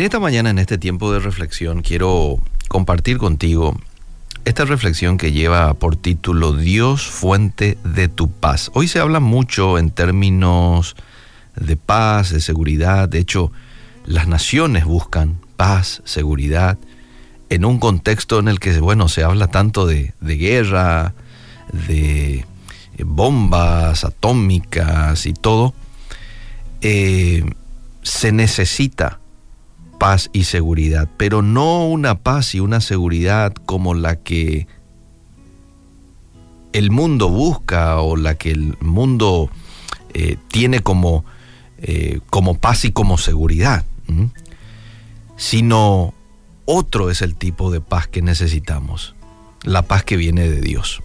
En esta mañana, en este tiempo de reflexión, quiero compartir contigo esta reflexión que lleva por título Dios fuente de tu paz. Hoy se habla mucho en términos de paz, de seguridad. De hecho, las naciones buscan paz, seguridad, en un contexto en el que, bueno, se habla tanto de, guerra, de bombas atómicas y todo. Eh, se necesita paz y seguridad, pero no una paz y una seguridad como la que el mundo busca o la que el mundo eh, tiene como, eh, como paz y como seguridad, sino otro es el tipo de paz que necesitamos, la paz que viene de Dios.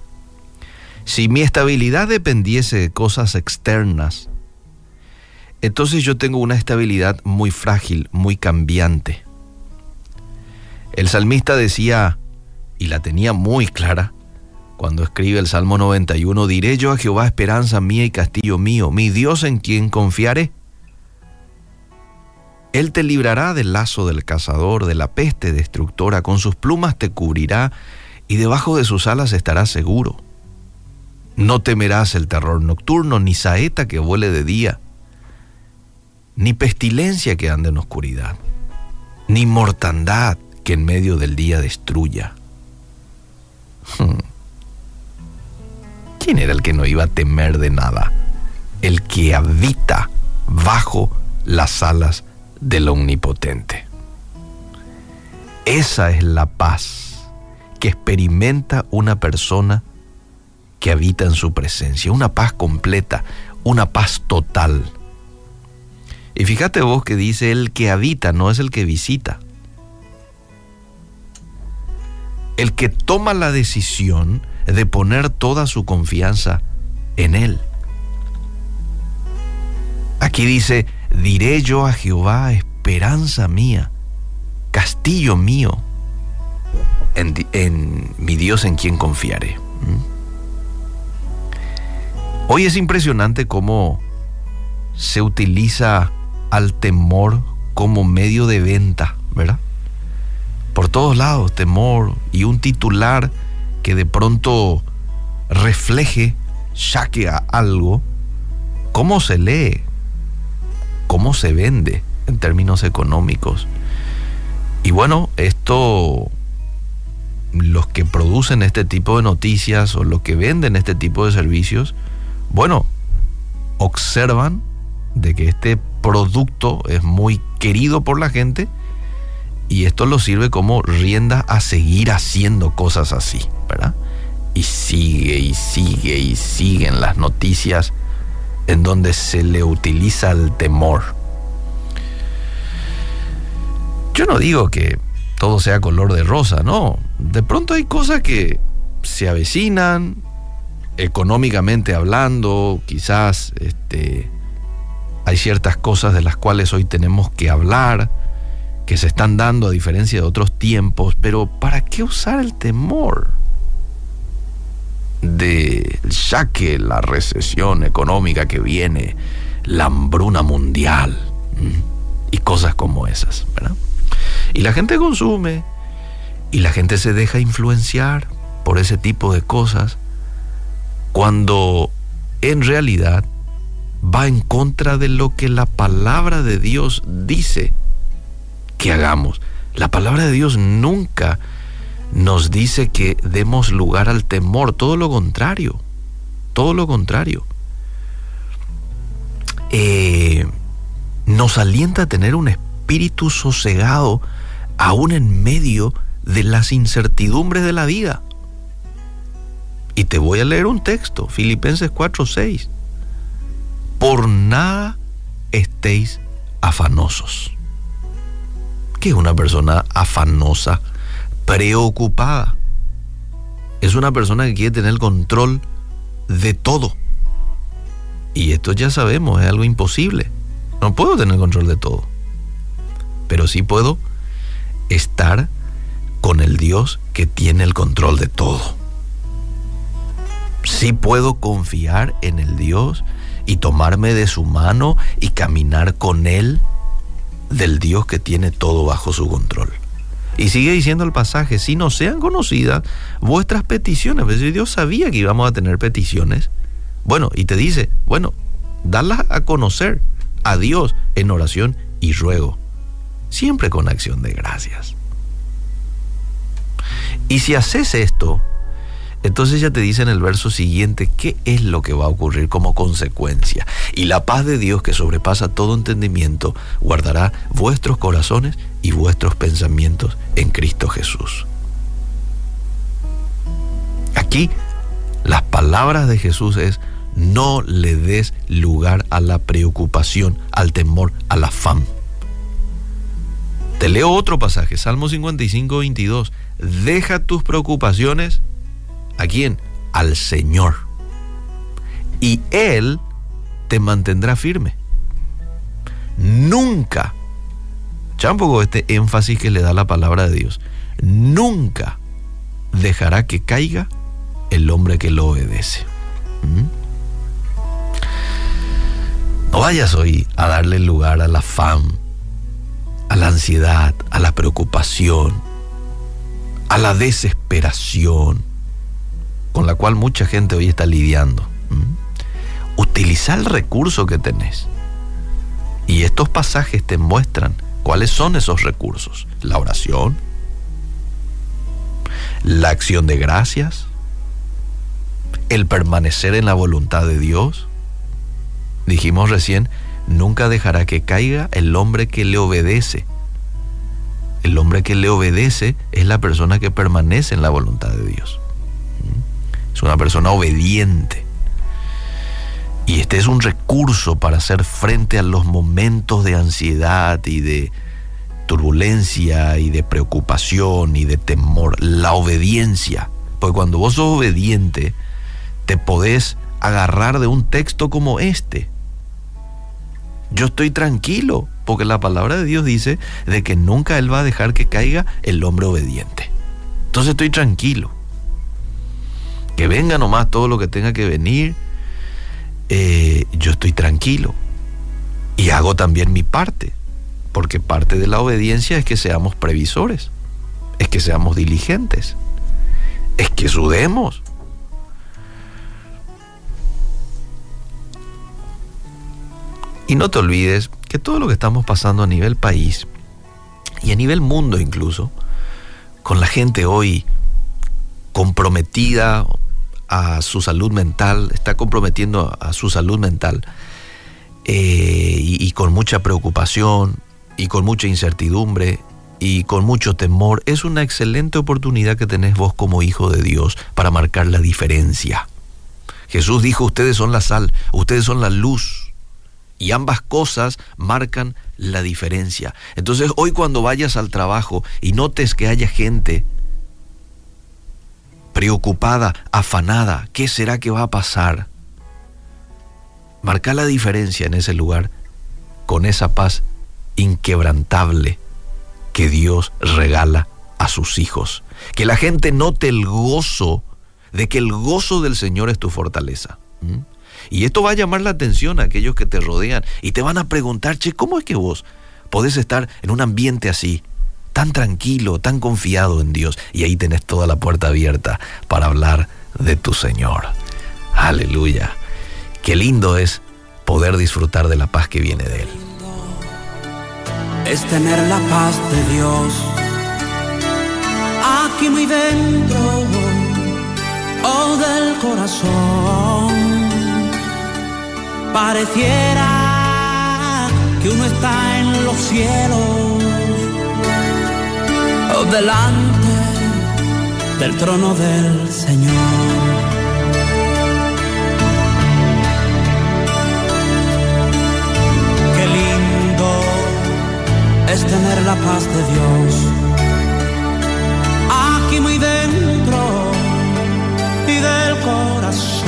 Si mi estabilidad dependiese de cosas externas, entonces yo tengo una estabilidad muy frágil, muy cambiante. El salmista decía, y la tenía muy clara, cuando escribe el Salmo 91, diré yo a Jehová esperanza mía y castillo mío, mi Dios en quien confiaré. Él te librará del lazo del cazador, de la peste destructora, con sus plumas te cubrirá y debajo de sus alas estarás seguro. No temerás el terror nocturno, ni saeta que vuele de día, ni pestilencia que ande en oscuridad, ni mortandad que en medio del día destruya. Hmm. ¿Quién era el que no iba a temer de nada? El que habita bajo las alas del Omnipotente. Esa es la paz que experimenta una persona que habita en su presencia, una paz completa, una paz total. Y fíjate vos que dice el que habita, no es el que visita. El que toma la decisión de poner toda su confianza en Él. Aquí dice, diré yo a Jehová, esperanza mía, castillo mío, en, mi Dios en quien confiaré. ¿Mm? Hoy es impresionante cómo se utiliza al temor como medio de venta, ¿verdad? Por todos lados, temor y un titular que de pronto refleje, saque a algo, cómo se lee, cómo se vende en términos económicos. Y bueno, esto, los que producen este tipo de noticias o los que venden este tipo de servicios, bueno, observan de que este producto es muy querido por la gente y esto lo sirve como rienda a seguir haciendo cosas así, ¿verdad? Y sigue y sigue y siguen las noticias en donde se le utiliza el temor. Yo no digo que todo sea color de rosa, no. De pronto hay cosas que se avecinan, económicamente hablando, quizás este, hay ciertas cosas de las cuales hoy tenemos que hablar, que se están dando a diferencia de otros tiempos, pero ¿para qué usar el temor? de ya que la recesión económica que viene, la hambruna mundial y cosas como esas. Y la gente consume y la gente se deja influenciar por ese tipo de cosas cuando en realidad va en contra de lo que la palabra de Dios dice que hagamos. La palabra de Dios nunca nos dice que demos lugar al temor, todo lo contrario, todo lo contrario. Eh, nos alienta a tener un espíritu sosegado aún en medio de las incertidumbres de la vida. Y te voy a leer un texto, Filipenses 4:6. Por nada estéis afanosos. ¿Qué es una persona afanosa? preocupada. Es una persona que quiere tener el control de todo. Y esto ya sabemos, es algo imposible. No puedo tener control de todo. Pero sí puedo estar con el Dios que tiene el control de todo. Sí puedo confiar en el Dios y tomarme de su mano y caminar con Él del Dios que tiene todo bajo su control. Y sigue diciendo el pasaje, si no sean conocidas vuestras peticiones, pues Dios sabía que íbamos a tener peticiones. Bueno, y te dice, bueno, darlas a conocer a Dios en oración y ruego, siempre con acción de gracias. Y si haces esto, entonces ya te dice en el verso siguiente qué es lo que va a ocurrir como consecuencia. Y la paz de Dios que sobrepasa todo entendimiento guardará vuestros corazones y vuestros pensamientos en Cristo Jesús. Aquí las palabras de Jesús es no le des lugar a la preocupación, al temor, al afán. Te leo otro pasaje, Salmo 55, 22. Deja tus preocupaciones ¿A quién? Al Señor. Y Él te mantendrá firme. Nunca, ya un poco este énfasis que le da la palabra de Dios, nunca dejará que caiga el hombre que lo obedece. ¿Mm? No vayas hoy a darle lugar al afán, a la ansiedad, a la preocupación, a la desesperación con la cual mucha gente hoy está lidiando. Utiliza el recurso que tenés. Y estos pasajes te muestran cuáles son esos recursos. La oración, la acción de gracias, el permanecer en la voluntad de Dios. Dijimos recién, nunca dejará que caiga el hombre que le obedece. El hombre que le obedece es la persona que permanece en la voluntad de Dios es una persona obediente. Y este es un recurso para hacer frente a los momentos de ansiedad y de turbulencia y de preocupación y de temor. La obediencia. Porque cuando vos sos obediente, te podés agarrar de un texto como este. Yo estoy tranquilo, porque la palabra de Dios dice de que nunca Él va a dejar que caiga el hombre obediente. Entonces estoy tranquilo que venga nomás todo lo que tenga que venir, eh, yo estoy tranquilo y hago también mi parte, porque parte de la obediencia es que seamos previsores, es que seamos diligentes, es que sudemos. Y no te olvides que todo lo que estamos pasando a nivel país y a nivel mundo incluso, con la gente hoy comprometida a su salud mental, está comprometiendo a su salud mental eh, y, con mucha preocupación y con mucha incertidumbre y con mucho temor, es una excelente oportunidad que tenés vos como hijo de Dios para marcar la diferencia. Jesús dijo, ustedes son la sal, ustedes son la luz. Y ambas cosas marcan la diferencia. Entonces hoy cuando vayas al trabajo y notes que haya gente preocupada, afanada, ¿qué será que va a pasar? Marca la diferencia en ese lugar con esa paz inquebrantable que Dios regala a sus hijos. Que la gente note el gozo de que el gozo del Señor es tu fortaleza. Y esto va a llamar la atención a aquellos que te rodean y te van a preguntar, che, ¿cómo es que vos podés estar en un ambiente así? Tan tranquilo, tan confiado en Dios. Y ahí tenés toda la puerta abierta para hablar de tu Señor. Aleluya. Qué lindo es poder disfrutar de la paz que viene de Él. Es tener la paz de Dios aquí muy dentro oh, del corazón. Pareciera que uno está en los cielos delante del trono del Señor. Qué lindo es tener la paz de Dios aquí muy dentro y del corazón.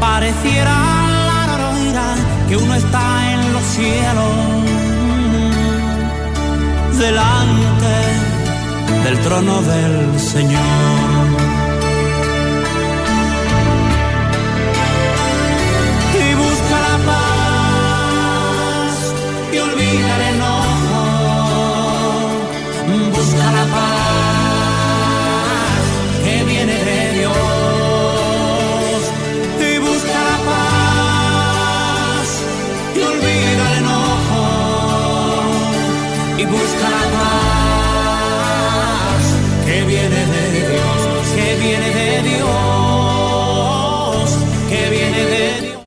Pareciera la que uno está en los cielos delante del trono del Señor.